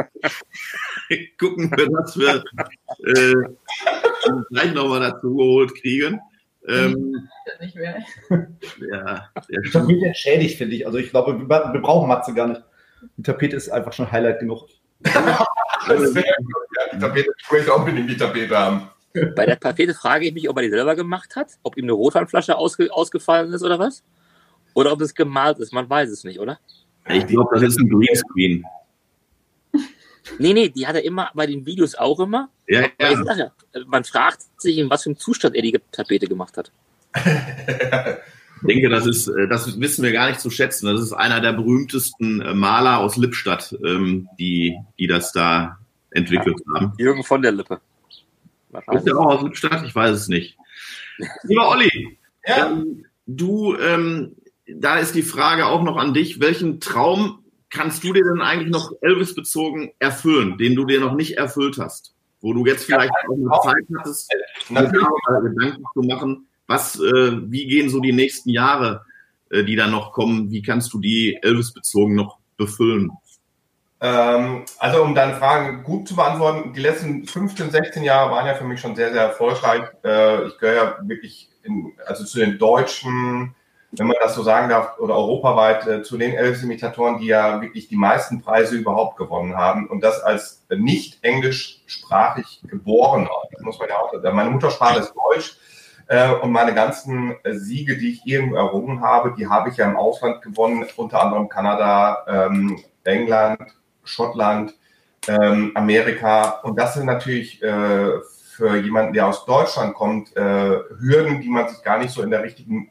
äh, gucken wir, dass wir äh, gleich nochmal dazu geholt kriegen. Ähm, nicht mehr. ja, der ich bin entschädigt, finde ich. Also ich glaube, wir, wir, brauchen Matze gar nicht. Die Tapete ist einfach schon Highlight genug. Ja, die Tapete, ich möchte unbedingt die Tapete haben. Bei der Tapete frage ich mich, ob er die selber gemacht hat, ob ihm eine Rotweinflasche ausge ausgefallen ist oder was. Oder ob es gemalt ist, man weiß es nicht, oder? Ich glaube, das ist ein Greenscreen. Nee, nee, die hat er immer bei den Videos auch immer. Ja, ja. ja. Man fragt sich, in was für einem Zustand er die Tapete gemacht hat. Ich denke, das ist, äh, das wissen wir gar nicht zu schätzen. Das ist einer der berühmtesten äh, Maler aus Lippstadt, ähm, die, die das da entwickelt haben. Jürgen von der Lippe. Ist der auch aus Lippstadt? Ich weiß es nicht. Lieber Olli, ja. ähm, du, ähm, da ist die Frage auch noch an dich. Welchen Traum kannst du dir denn eigentlich noch Elvis bezogen erfüllen, den du dir noch nicht erfüllt hast? Wo du jetzt vielleicht auch eine Zeit hattest, Gedanken zu machen, was, äh, wie gehen so die nächsten Jahre, äh, die da noch kommen, wie kannst du die Elvis bezogen noch befüllen? Ähm, also um deine Fragen gut zu beantworten, die letzten 15, 16 Jahre waren ja für mich schon sehr, sehr erfolgreich. Äh, ich gehöre ja wirklich in, also zu den deutschen, wenn man das so sagen darf, oder europaweit äh, zu den Elvis-Imitatoren, die ja wirklich die meisten Preise überhaupt gewonnen haben. Und das als nicht englischsprachig geborener. Das muss man ja auch sagen. Meine Muttersprache ist Deutsch. Äh, und meine ganzen Siege, die ich irgendwo errungen habe, die habe ich ja im Ausland gewonnen, unter anderem Kanada, ähm, England, Schottland, ähm, Amerika. Und das sind natürlich äh, für jemanden, der aus Deutschland kommt, äh, Hürden, die man sich gar nicht so in der richtigen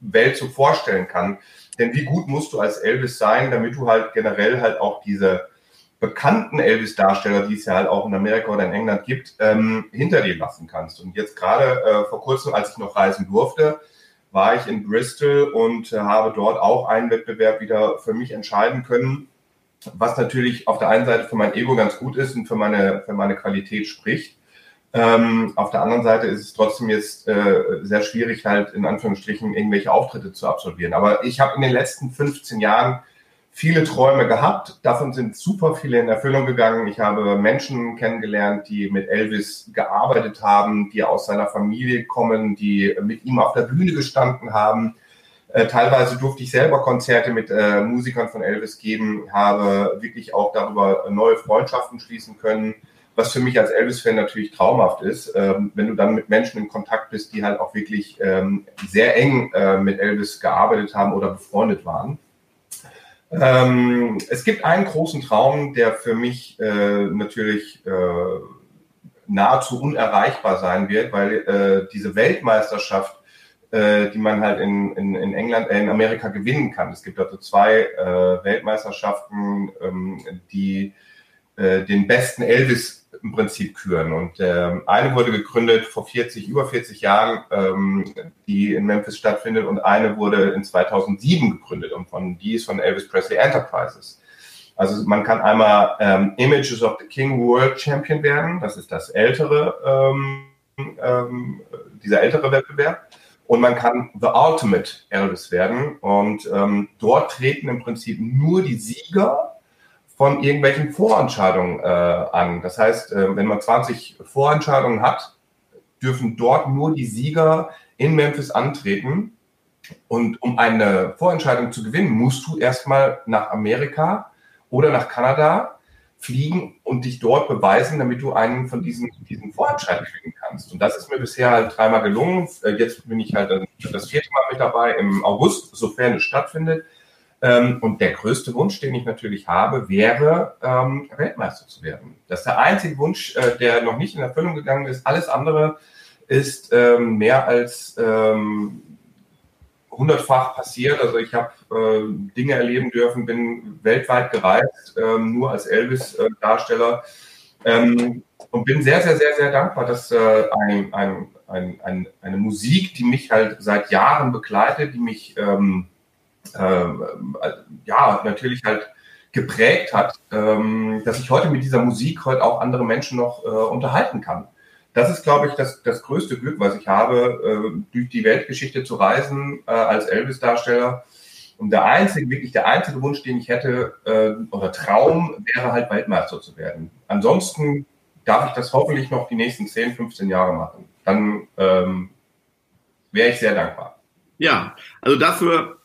Welt so vorstellen kann. Denn wie gut musst du als Elvis sein, damit du halt generell halt auch diese bekannten Elvis-Darsteller, die es ja halt auch in Amerika oder in England gibt, ähm, hinter dir lassen kannst. Und jetzt gerade äh, vor kurzem, als ich noch reisen durfte, war ich in Bristol und äh, habe dort auch einen Wettbewerb wieder für mich entscheiden können was natürlich auf der einen Seite für mein Ego ganz gut ist und für meine, für meine Qualität spricht. Ähm, auf der anderen Seite ist es trotzdem jetzt äh, sehr schwierig, halt in Anführungsstrichen irgendwelche Auftritte zu absolvieren. Aber ich habe in den letzten 15 Jahren viele Träume gehabt. Davon sind super viele in Erfüllung gegangen. Ich habe Menschen kennengelernt, die mit Elvis gearbeitet haben, die aus seiner Familie kommen, die mit ihm auf der Bühne gestanden haben. Äh, teilweise durfte ich selber Konzerte mit äh, Musikern von Elvis geben, habe wirklich auch darüber neue Freundschaften schließen können, was für mich als Elvis-Fan natürlich traumhaft ist, ähm, wenn du dann mit Menschen in Kontakt bist, die halt auch wirklich ähm, sehr eng äh, mit Elvis gearbeitet haben oder befreundet waren. Ähm, es gibt einen großen Traum, der für mich äh, natürlich äh, nahezu unerreichbar sein wird, weil äh, diese Weltmeisterschaft, äh, die man halt in, in, in England, äh, in Amerika gewinnen kann. Es gibt also zwei äh, Weltmeisterschaften, ähm, die äh, den besten Elvis im Prinzip küren. Und ähm, eine wurde gegründet vor 40, über 40 Jahren, ähm, die in Memphis stattfindet, und eine wurde in 2007 gegründet und von die ist von Elvis Presley Enterprises. Also man kann einmal ähm, Images of the King World Champion werden, das ist das ältere, ähm, ähm, dieser ältere Wettbewerb. Und man kann The Ultimate Elvis werden. Und ähm, dort treten im Prinzip nur die Sieger von irgendwelchen Vorentscheidungen äh, an. Das heißt, äh, wenn man 20 Vorentscheidungen hat, dürfen dort nur die Sieger in Memphis antreten. Und um eine Vorentscheidung zu gewinnen, musst du erstmal nach Amerika oder nach Kanada fliegen und dich dort beweisen, damit du einen von diesen, diesen Vorentscheidungen kriegen kannst. Und das ist mir bisher halt dreimal gelungen. Äh, jetzt bin ich halt das vierte Mal mit dabei im August, sofern es stattfindet. Ähm, und der größte Wunsch, den ich natürlich habe, wäre, ähm, Weltmeister zu werden. Das ist der einzige Wunsch, äh, der noch nicht in Erfüllung gegangen ist. Alles andere ist ähm, mehr als ähm, hundertfach passiert. Also ich habe äh, Dinge erleben dürfen, bin weltweit gereist, ähm, nur als Elvis-Darsteller. Ähm, und bin sehr, sehr, sehr, sehr dankbar, dass äh, ein, ein, ein, ein, eine Musik, die mich halt seit Jahren begleitet, die mich ähm, äh, ja, natürlich halt geprägt hat, ähm, dass ich heute mit dieser Musik heute auch andere Menschen noch äh, unterhalten kann. Das ist, glaube ich, das, das größte Glück, was ich habe, äh, durch die Weltgeschichte zu reisen äh, als Elvis-Darsteller. Und der einzige, wirklich der einzige Wunsch, den ich hätte, äh, oder Traum, wäre halt Weltmeister zu werden. Ansonsten darf ich das hoffentlich noch die nächsten 10, 15 Jahre machen. Dann ähm, wäre ich sehr dankbar. Ja, also dafür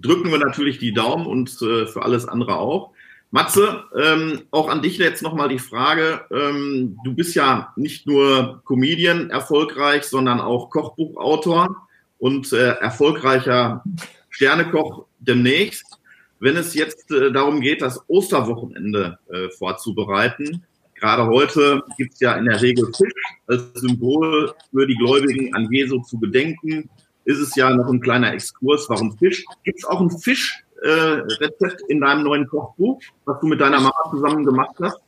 drücken wir natürlich die Daumen und äh, für alles andere auch. Matze, ähm, auch an dich jetzt nochmal die Frage. Ähm, du bist ja nicht nur Comedian erfolgreich, sondern auch Kochbuchautor und äh, erfolgreicher Sternekoch demnächst. Wenn es jetzt äh, darum geht, das Osterwochenende äh, vorzubereiten, gerade heute gibt es ja in der Regel Fisch als Symbol für die Gläubigen an Jesu zu gedenken ist es ja noch ein kleiner Exkurs. Warum Fisch? Gibt es auch ein Fischrezept äh, in deinem neuen Kochbuch, was du mit deiner Mama zusammen gemacht hast?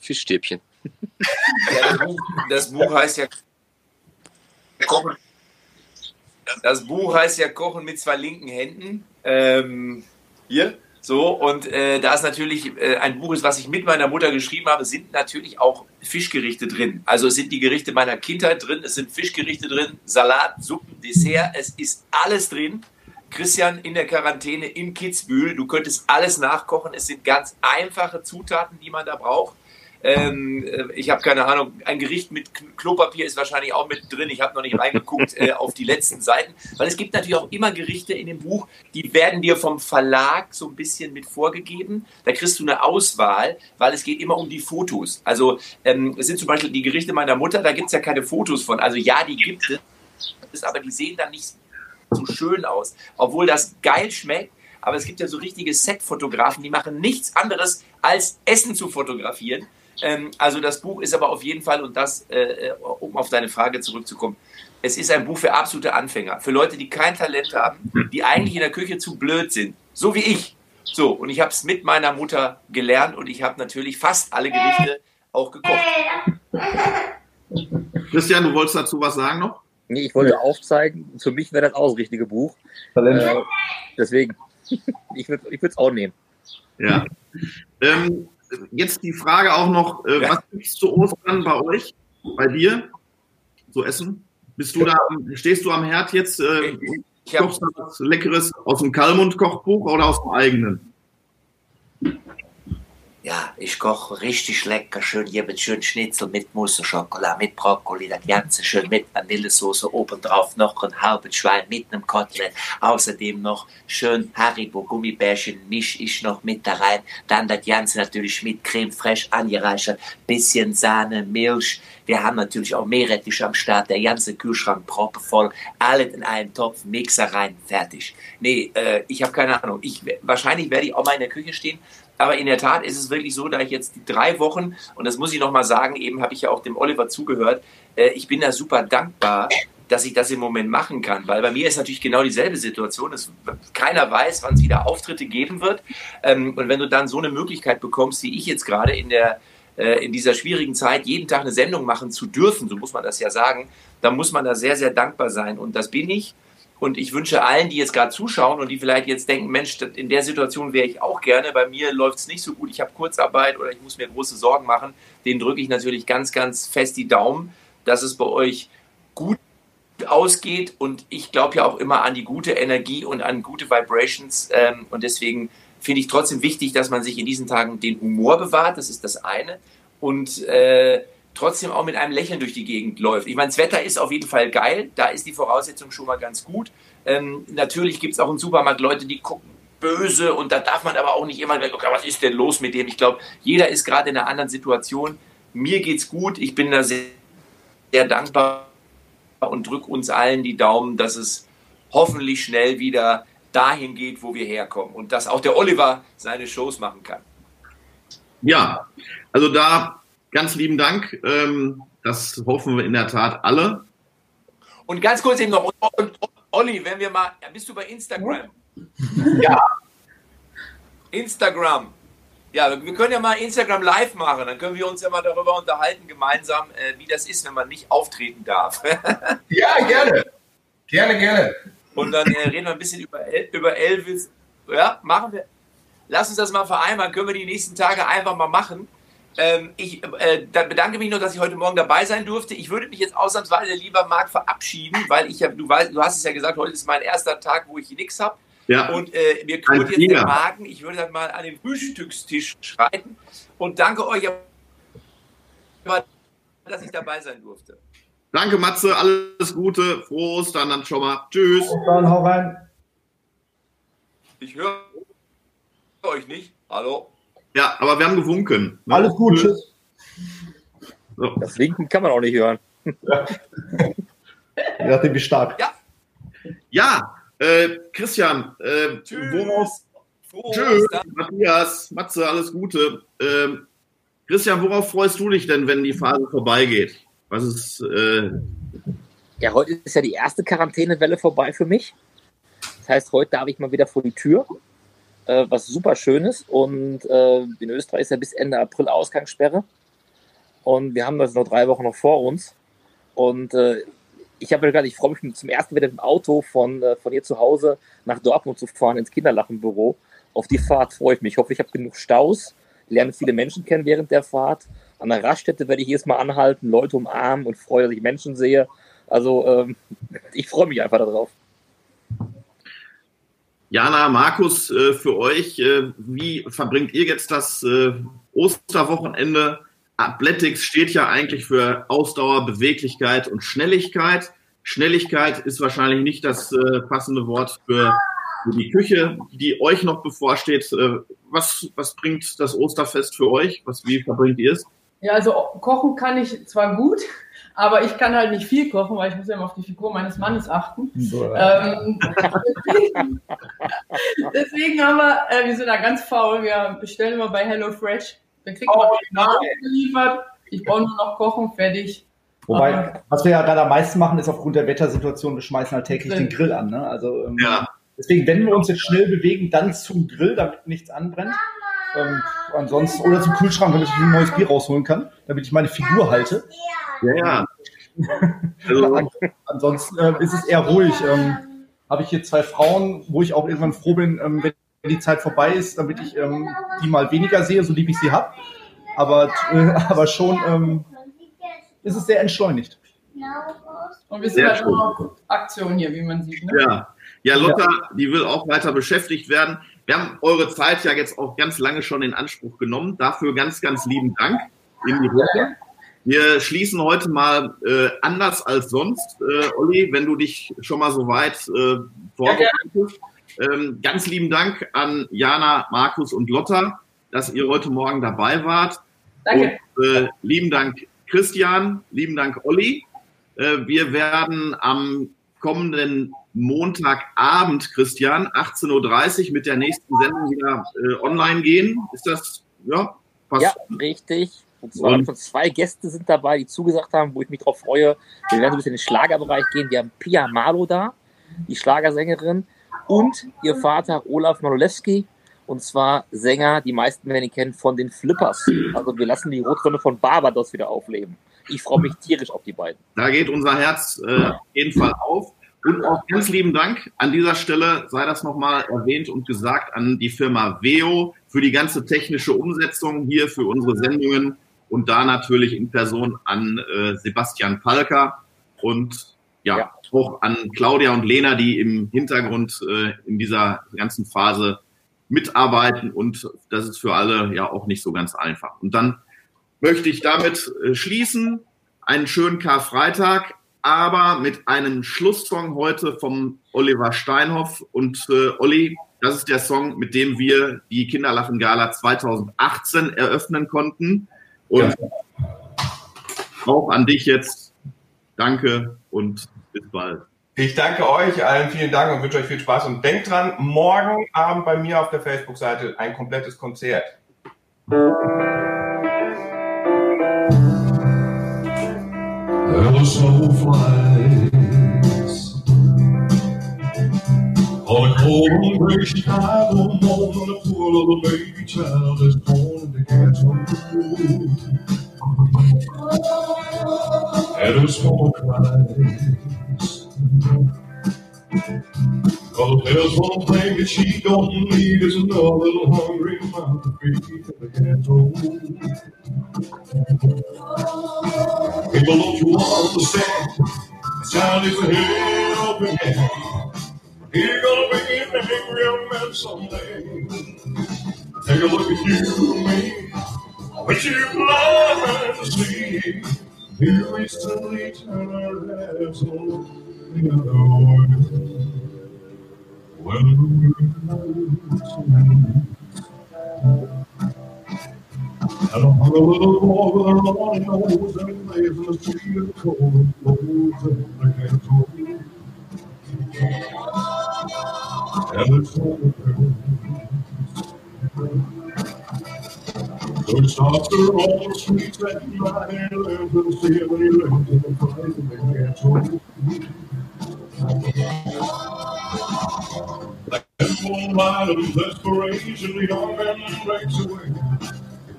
Fischstäbchen. Ja, das, Buch, das Buch heißt ja Kochen. Das Buch heißt ja Kochen mit zwei linken Händen. Ähm, hier. So, und äh, da es natürlich äh, ein Buch ist, was ich mit meiner Mutter geschrieben habe, sind natürlich auch Fischgerichte drin. Also es sind die Gerichte meiner Kindheit drin, es sind Fischgerichte drin, Salat, Suppen, Dessert, es ist alles drin. Christian in der Quarantäne in Kitzbühel, du könntest alles nachkochen. Es sind ganz einfache Zutaten, die man da braucht. Ähm, äh, ich habe keine Ahnung, ein Gericht mit Klopapier ist wahrscheinlich auch mit drin. Ich habe noch nicht reingeguckt äh, auf die letzten Seiten, weil es gibt natürlich auch immer Gerichte in dem Buch, die werden dir vom Verlag so ein bisschen mit vorgegeben. Da kriegst du eine Auswahl, weil es geht immer um die Fotos. Also ähm, es sind zum Beispiel die Gerichte meiner Mutter, da gibt es ja keine Fotos von. Also ja, die gibt es, aber die sehen dann nicht so schön aus, obwohl das geil schmeckt. Aber es gibt ja so richtige Set-Fotografen, die machen nichts anderes als Essen zu fotografieren. Ähm, also das Buch ist aber auf jeden Fall, und das, äh, äh, um auf deine Frage zurückzukommen, es ist ein Buch für absolute Anfänger, für Leute, die kein Talent haben, die eigentlich in der Küche zu blöd sind, so wie ich. So, und ich habe es mit meiner Mutter gelernt und ich habe natürlich fast alle Gerichte auch gekocht. Christian, du wolltest dazu was sagen noch? Nee, ich wollte ja. aufzeigen, für mich wäre das auch das richtige Buch. Äh, deswegen, ich würde es auch nehmen. Ja. Ähm, jetzt die Frage auch noch, äh, ja. was gibt's zu Ostern bei euch, bei dir, so Essen? Bist du da, stehst du am Herd jetzt, äh, kochst du was Leckeres aus dem Kalmund-Kochbuch oder aus dem eigenen? Ja, ich koche richtig lecker, schön hier mit schön Schnitzel, mit Mousse Schokolade, mit Brokkoli, das Ganze schön mit Vanillesoße, obendrauf noch ein halbes Schwein mit einem Kotelett, außerdem noch schön Haribo Gummibärchen, misch ich noch mit da rein, dann das Ganze natürlich mit Creme fraiche angereichert, bisschen Sahne, Milch, wir haben natürlich auch Meerrettich am Start, der ganze Kühlschrank proppevoll, alles in einen Topf, Mixer rein, fertig. Nee, äh, ich habe keine Ahnung, ich, wahrscheinlich werde ich auch mal in der Küche stehen, aber in der Tat ist es wirklich so, da ich jetzt drei Wochen, und das muss ich nochmal sagen, eben habe ich ja auch dem Oliver zugehört, äh, ich bin da super dankbar, dass ich das im Moment machen kann, weil bei mir ist natürlich genau dieselbe Situation. Es, keiner weiß, wann es wieder Auftritte geben wird. Ähm, und wenn du dann so eine Möglichkeit bekommst, wie ich jetzt gerade in der äh, in dieser schwierigen Zeit jeden Tag eine Sendung machen zu dürfen, so muss man das ja sagen, dann muss man da sehr, sehr dankbar sein. Und das bin ich. Und ich wünsche allen, die jetzt gerade zuschauen und die vielleicht jetzt denken, Mensch, in der Situation wäre ich auch gerne. Bei mir läuft es nicht so gut. Ich habe Kurzarbeit oder ich muss mir große Sorgen machen. Den drücke ich natürlich ganz, ganz fest die Daumen, dass es bei euch gut ausgeht. Und ich glaube ja auch immer an die gute Energie und an gute Vibrations. Ähm, und deswegen finde ich trotzdem wichtig, dass man sich in diesen Tagen den Humor bewahrt. Das ist das eine. Und äh, trotzdem auch mit einem Lächeln durch die Gegend läuft. Ich meine, das Wetter ist auf jeden Fall geil, da ist die Voraussetzung schon mal ganz gut. Ähm, natürlich gibt es auch im Supermarkt Leute, die gucken böse und da darf man aber auch nicht immer, okay, was ist denn los mit dem? Ich glaube, jeder ist gerade in einer anderen Situation. Mir geht's gut, ich bin da sehr, sehr dankbar und drücke uns allen die Daumen, dass es hoffentlich schnell wieder dahin geht, wo wir herkommen und dass auch der Oliver seine Shows machen kann. Ja, also da ganz lieben Dank. Ähm, das hoffen wir in der Tat alle. Und ganz kurz eben noch, und, und, und, Olli, wenn wir mal, bist du bei Instagram? Ja. Instagram. Ja, wir können ja mal Instagram live machen, dann können wir uns ja mal darüber unterhalten, gemeinsam, äh, wie das ist, wenn man nicht auftreten darf. ja, gerne. Gerne, gerne. Und dann äh, reden wir ein bisschen über, El über Elvis. Ja, machen wir. Lass uns das mal vereinbaren, können wir die nächsten Tage einfach mal machen. Ähm, ich äh, bedanke mich nur, dass ich heute Morgen dabei sein durfte. Ich würde mich jetzt ausnahmsweise, lieber Marc, verabschieden, weil ich ja, du, weißt, du hast es ja gesagt, heute ist mein erster Tag, wo ich nichts habe. Ja. Und äh, mir knurrt jetzt der Magen. Ich würde dann mal an den Frühstückstisch schreiten und danke euch, dass ich dabei sein durfte. Danke, Matze. Alles Gute. Frohes dann, dann schon mal. Tschüss. Dann hau rein. Ich höre euch nicht. Hallo? Ja, aber wir haben gewunken. Ne? Alles gut, tschüss. So. Das Winken kann man auch nicht hören. Ja. Je nachdem, wie stark. Ja. Ja, äh, Christian, äh, Tschüss. worauf. Tschüss, Matthias, Matze, alles Gute. Ähm, Christian, worauf freust du dich denn, wenn die Phase vorbeigeht? Was ist. Äh ja, heute ist ja die erste Quarantänewelle vorbei für mich. Das heißt, heute darf ich mal wieder vor die Tür äh, was super schön ist. Und äh, in Österreich ist ja bis Ende April Ausgangssperre. Und wir haben das noch drei Wochen noch vor uns. Und äh, ich habe gerade, ich freue mich zum ersten wieder im Auto von, äh, von ihr zu Hause nach Dortmund zu fahren, ins Kinderlachenbüro. Auf die Fahrt freue ich mich. Ich hoffe, ich habe genug Staus, lerne viele Menschen kennen während der Fahrt. An der Raststätte werde ich jedes Mal anhalten, Leute umarmen und freue, dass ich Menschen sehe. Also ähm, ich freue mich einfach darauf. Jana, Markus, äh, für euch, äh, wie verbringt ihr jetzt das äh, Osterwochenende? Athletics steht ja eigentlich für Ausdauer, Beweglichkeit und Schnelligkeit. Schnelligkeit ist wahrscheinlich nicht das passende Wort für die Küche, die euch noch bevorsteht. Was, was bringt das Osterfest für euch? Was, wie verbringt ihr es? Ja, also kochen kann ich zwar gut, aber ich kann halt nicht viel kochen, weil ich muss ja immer auf die Figur meines Mannes achten. Ähm, deswegen, deswegen, haben wir, äh, wir sind da ganz faul, wir bestellen immer bei HelloFresh. Dann kriegt man oh, geliefert. Ich brauche nur noch kochen, fertig. Wobei, ähm, was wir ja gerade am meisten machen, ist aufgrund der Wettersituation, wir schmeißen halt täglich den Grill an. Ne? Also ähm, ja. deswegen, wenn wir uns jetzt schnell bewegen, dann zum Grill, damit nichts anbrennt. Ähm, ansonsten, oder zum Kühlschrank, damit ich ein neues Bier rausholen kann, damit ich meine Figur halte. Ja, ja. Also, ansonsten äh, ist es eher ruhig. Ähm, Habe ich hier zwei Frauen, wo ich auch irgendwann froh bin, ähm, wenn die Zeit vorbei ist, damit ich ähm, die mal weniger sehe, so lieb ich sie habe. Aber, äh, aber schon ähm, ist es sehr entschleunigt. Und wir sind halt immer auf Aktion hier, wie man sieht. Ne? Ja. ja, Lotta, die will auch weiter beschäftigt werden. wir haben eure Zeit ja jetzt auch ganz lange schon in Anspruch genommen. Dafür ganz, ganz lieben Dank in die Runde. Wir schließen heute mal äh, anders als sonst. Äh, Olli, wenn du dich schon mal so weit äh, vorbereitest. Ähm, ganz lieben Dank an Jana, Markus und Lotta, dass ihr heute Morgen dabei wart. Danke. Und, äh, lieben Dank Christian, lieben Dank Olli. Äh, wir werden am kommenden Montagabend, Christian, 18.30 Uhr mit der nächsten Sendung wieder äh, online gehen. Ist das, ja, passt? Ja, richtig. Und zwar Und- von zwei Gäste sind dabei, die zugesagt haben, wo ich mich drauf freue. Wir werden so ein bisschen in den Schlagerbereich gehen. Wir haben Pia Malo da, die Schlagersängerin, und ihr Vater Olaf Malolewski. Und zwar Sänger, die meisten werden ihn kennen, von den Flippers. Also wir lassen die Rotsonne von Barbados wieder aufleben. Ich freue mich tierisch auf die beiden. Da geht unser Herz äh, auf jeden Fall auf. Und auch ganz lieben Dank an dieser Stelle, sei das nochmal erwähnt und gesagt, an die Firma Veo für die ganze technische Umsetzung hier für unsere Sendungen und da natürlich in Person an äh, Sebastian Palker und ja, Ja. auch an Claudia und Lena, die im Hintergrund äh, in dieser ganzen Phase mitarbeiten und das ist für alle ja auch nicht so ganz einfach. Und dann möchte ich damit äh, schließen. Einen schönen Karfreitag, aber mit einem Schlusssong heute vom Oliver Steinhoff. Und äh, Olli, das ist der Song, mit dem wir die Kinderlachen Gala 2018 eröffnen konnten. Und auch an dich jetzt. Danke und bis bald. Ich danke euch allen, vielen Dank und wünsche euch viel Spaß. Und denkt dran, morgen Abend bei mir auf der Facebook-Seite ein komplettes Konzert. There was snowflakes on a cold and gray Chicago morning. The poor little baby child is born in the ghetto. And it was small cries. Cause there's one thing that she don't need is another little hungry mouth to feed the ghetto. People don't you understand? It's time to help again. You're gonna be an angry young man someday. Take a look at you and me. But you blind to see. You recently turn our heads the other way. World's and a little with a runny nose and lays in the street of cold blows in the ghetto. And it's over. So after all the sweet and my lives and see if they live in the place and they can't Like that full light of desperation, the young man breaks away.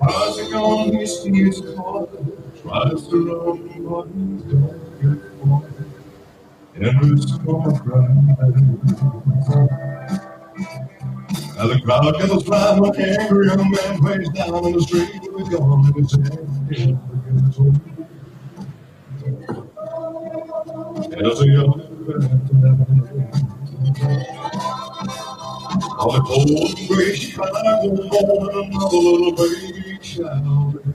Rising on his knees, tries to run, but he can't get it's gonna cry. Now the crowd goes wild when angry young man plays down in the street with a gun in his hand. As a young on the cold gray Chicago morning, another little baby child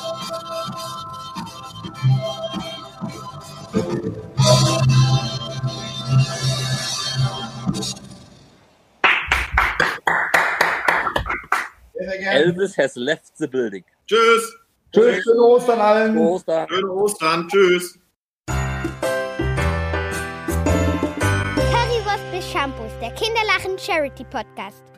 ghetto. Elvis has left the building. Tschüss. Tschüss, schöne Ostern allen. Ostern. Schöne Ostern. Tschüss. Currywurst bis Shampoos, der Kinderlachen Charity Podcast.